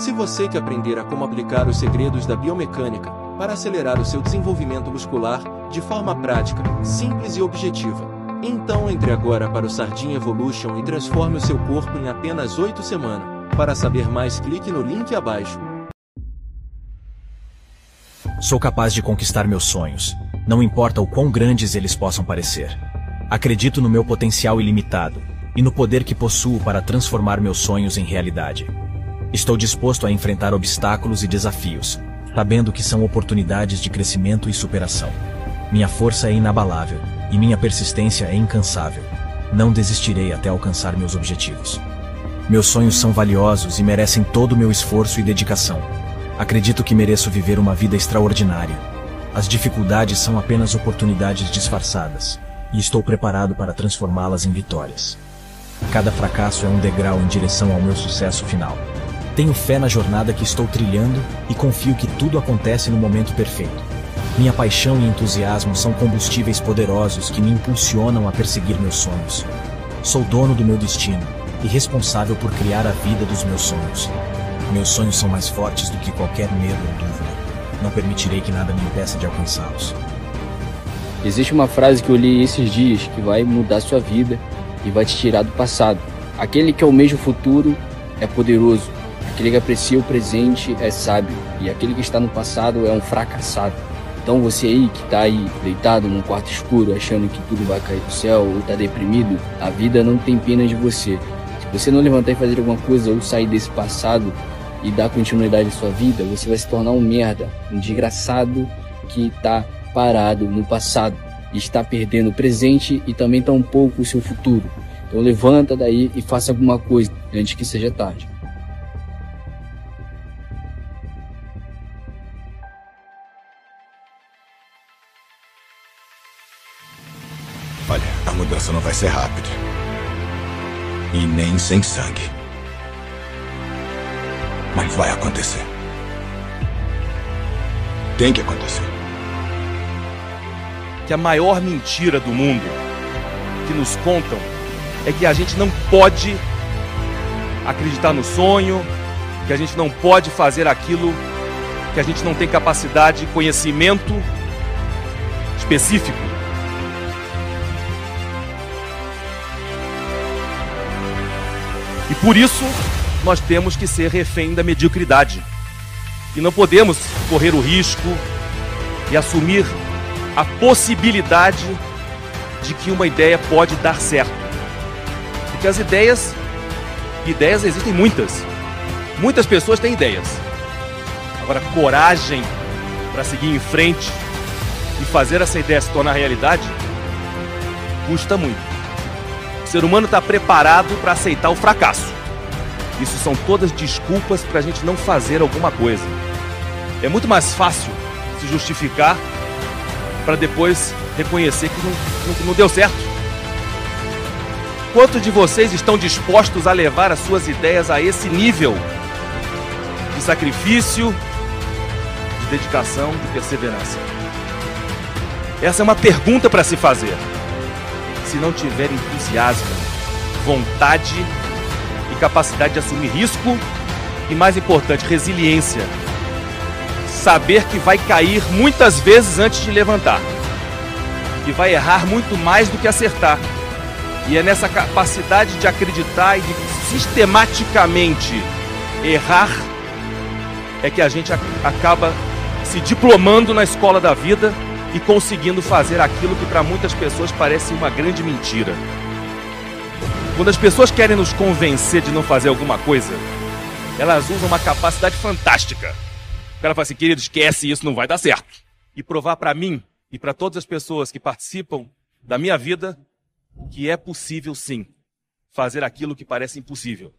Se você quer aprender a como aplicar os segredos da biomecânica para acelerar o seu desenvolvimento muscular de forma prática, simples e objetiva, então entre agora para o Sardinha Evolution e transforme o seu corpo em apenas 8 semanas. Para saber mais, clique no link abaixo. Sou capaz de conquistar meus sonhos, não importa o quão grandes eles possam parecer. Acredito no meu potencial ilimitado e no poder que possuo para transformar meus sonhos em realidade. Estou disposto a enfrentar obstáculos e desafios, sabendo que são oportunidades de crescimento e superação. Minha força é inabalável e minha persistência é incansável. Não desistirei até alcançar meus objetivos. Meus sonhos são valiosos e merecem todo o meu esforço e dedicação. Acredito que mereço viver uma vida extraordinária. As dificuldades são apenas oportunidades disfarçadas, e estou preparado para transformá-las em vitórias. Cada fracasso é um degrau em direção ao meu sucesso final. Tenho fé na jornada que estou trilhando e confio que tudo acontece no momento perfeito. Minha paixão e entusiasmo são combustíveis poderosos que me impulsionam a perseguir meus sonhos. Sou dono do meu destino e responsável por criar a vida dos meus sonhos. Meus sonhos são mais fortes do que qualquer medo ou dúvida. Não permitirei que nada me impeça de alcançá-los. Existe uma frase que eu li esses dias que vai mudar sua vida e vai te tirar do passado. Aquele que almeja o futuro é poderoso, Aquele que aprecia o presente é sábio e aquele que está no passado é um fracassado. Então você aí que está aí deitado num quarto escuro achando que tudo vai cair do céu ou está deprimido, a vida não tem pena de você. Se você não levantar e fazer alguma coisa ou sair desse passado e dar continuidade à sua vida, você vai se tornar um merda, um desgraçado que está parado no passado está perdendo o presente e também tão pouco o seu futuro. Então levanta daí e faça alguma coisa antes que seja tarde. A mudança não vai ser rápida. E nem sem sangue. Mas vai acontecer. Tem que acontecer. Que a maior mentira do mundo que nos contam é que a gente não pode acreditar no sonho, que a gente não pode fazer aquilo que a gente não tem capacidade, conhecimento específico. E por isso nós temos que ser refém da mediocridade. E não podemos correr o risco e assumir a possibilidade de que uma ideia pode dar certo. Porque as ideias, ideias existem muitas. Muitas pessoas têm ideias. Agora, coragem para seguir em frente e fazer essa ideia se tornar realidade custa muito. O ser humano está preparado para aceitar o fracasso. Isso são todas desculpas para a gente não fazer alguma coisa. É muito mais fácil se justificar para depois reconhecer que não, não, não deu certo. Quantos de vocês estão dispostos a levar as suas ideias a esse nível de sacrifício, de dedicação, de perseverança? Essa é uma pergunta para se fazer se não tiver entusiasmo, vontade e capacidade de assumir risco e, mais importante, resiliência. Saber que vai cair muitas vezes antes de levantar, que vai errar muito mais do que acertar. E é nessa capacidade de acreditar e de sistematicamente errar é que a gente acaba se diplomando na escola da vida e conseguindo fazer aquilo que para muitas pessoas parece uma grande mentira. Quando as pessoas querem nos convencer de não fazer alguma coisa, elas usam uma capacidade fantástica. O cara fala assim, querido, esquece isso, não vai dar certo. E provar para mim e para todas as pessoas que participam da minha vida que é possível sim fazer aquilo que parece impossível.